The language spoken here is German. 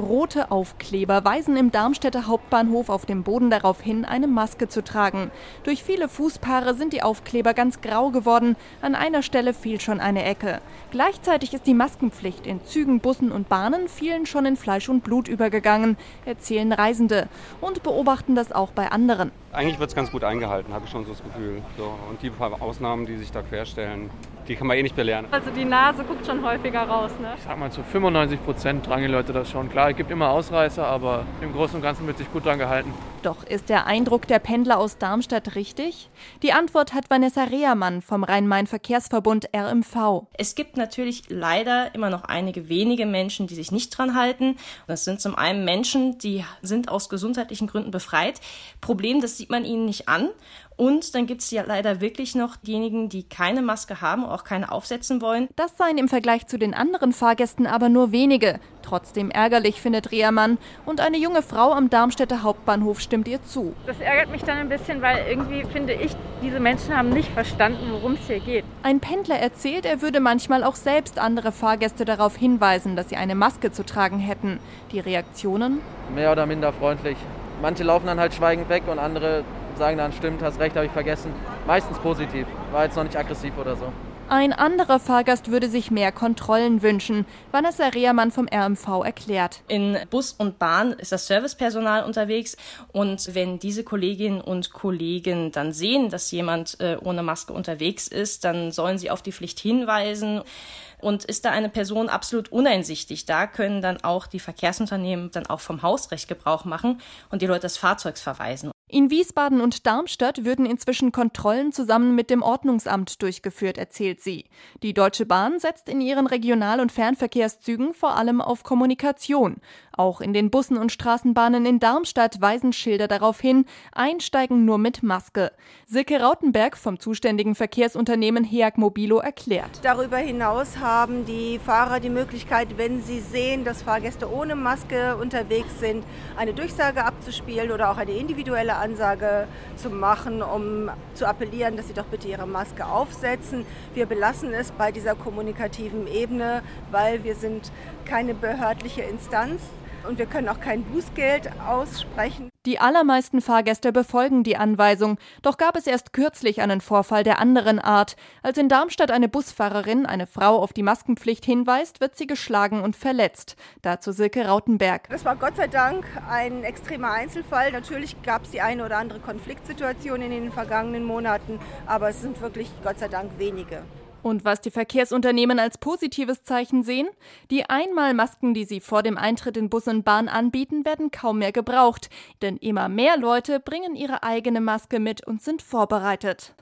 Rote Aufkleber weisen im Darmstädter Hauptbahnhof auf dem Boden darauf hin, eine Maske zu tragen. Durch viele Fußpaare sind die Aufkleber ganz grau geworden. An einer Stelle fehlt schon eine Ecke. Gleichzeitig ist die Maskenpflicht in Zügen, Bussen und Bahnen vielen schon in Fleisch und Blut übergegangen, erzählen Reisende und beobachten das auch bei anderen. Eigentlich wird es ganz gut eingehalten, habe ich schon so das Gefühl. So, und die paar Ausnahmen, die sich da querstellen, die kann man eh nicht belehren. Also die Nase guckt schon häufiger raus. Ne? Ich sag mal, zu 95 Prozent tragen die Leute das schon. Klar, es gibt immer Ausreißer, aber im Großen und Ganzen wird sich gut dran gehalten. Doch ist der Eindruck der Pendler aus Darmstadt richtig? Die Antwort hat Vanessa Rehermann vom Rhein-Main-Verkehrsverbund RMV. Es gibt natürlich leider immer noch einige wenige Menschen, die sich nicht dran halten. Das sind zum einen Menschen, die sind aus gesundheitlichen Gründen befreit. Problem, das sieht man ihnen nicht an. Und dann gibt es ja leider wirklich noch diejenigen, die keine Maske haben, auch keine aufsetzen wollen. Das seien im Vergleich zu den anderen Fahrgästen aber nur wenige. Trotzdem ärgerlich, findet Rehermann. Und eine junge Frau am Darmstädter Hauptbahnhof stimmt ihr zu. Das ärgert mich dann ein bisschen, weil irgendwie finde ich, diese Menschen haben nicht verstanden, worum es hier geht. Ein Pendler erzählt, er würde manchmal auch selbst andere Fahrgäste darauf hinweisen, dass sie eine Maske zu tragen hätten. Die Reaktionen? Mehr oder minder freundlich. Manche laufen dann halt schweigend weg und andere sagen dann, stimmt, hast recht, habe ich vergessen. Meistens positiv, war jetzt noch nicht aggressiv oder so. Ein anderer Fahrgast würde sich mehr Kontrollen wünschen. Vanessa Rehermann vom RMV erklärt. In Bus und Bahn ist das Servicepersonal unterwegs und wenn diese Kolleginnen und Kollegen dann sehen, dass jemand äh, ohne Maske unterwegs ist, dann sollen sie auf die Pflicht hinweisen. Und ist da eine Person absolut uneinsichtig, da können dann auch die Verkehrsunternehmen dann auch vom Hausrecht Gebrauch machen und die Leute des Fahrzeugs verweisen. In Wiesbaden und Darmstadt würden inzwischen Kontrollen zusammen mit dem Ordnungsamt durchgeführt, erzählt sie. Die Deutsche Bahn setzt in ihren Regional- und Fernverkehrszügen vor allem auf Kommunikation. Auch in den Bussen und Straßenbahnen in Darmstadt weisen Schilder darauf hin, einsteigen nur mit Maske. Silke Rautenberg vom zuständigen Verkehrsunternehmen HEAG Mobilo erklärt. Darüber hinaus haben die Fahrer die Möglichkeit, wenn sie sehen, dass Fahrgäste ohne Maske unterwegs sind, eine Durchsage abzuspielen oder auch eine individuelle Ansage zu machen, um zu appellieren, dass sie doch bitte ihre Maske aufsetzen. Wir belassen es bei dieser kommunikativen Ebene, weil wir sind keine behördliche Instanz und wir können auch kein Bußgeld aussprechen. Die allermeisten Fahrgäste befolgen die Anweisung, doch gab es erst kürzlich einen Vorfall der anderen Art. Als in Darmstadt eine Busfahrerin eine Frau auf die Maskenpflicht hinweist, wird sie geschlagen und verletzt. Dazu Silke Rautenberg. Das war Gott sei Dank ein extremer Einzelfall. Natürlich gab es die eine oder andere Konfliktsituation in den vergangenen Monaten, aber es sind wirklich Gott sei Dank wenige. Und was die Verkehrsunternehmen als positives Zeichen sehen? Die Einmalmasken, die sie vor dem Eintritt in Bus und Bahn anbieten, werden kaum mehr gebraucht. Denn immer mehr Leute bringen ihre eigene Maske mit und sind vorbereitet.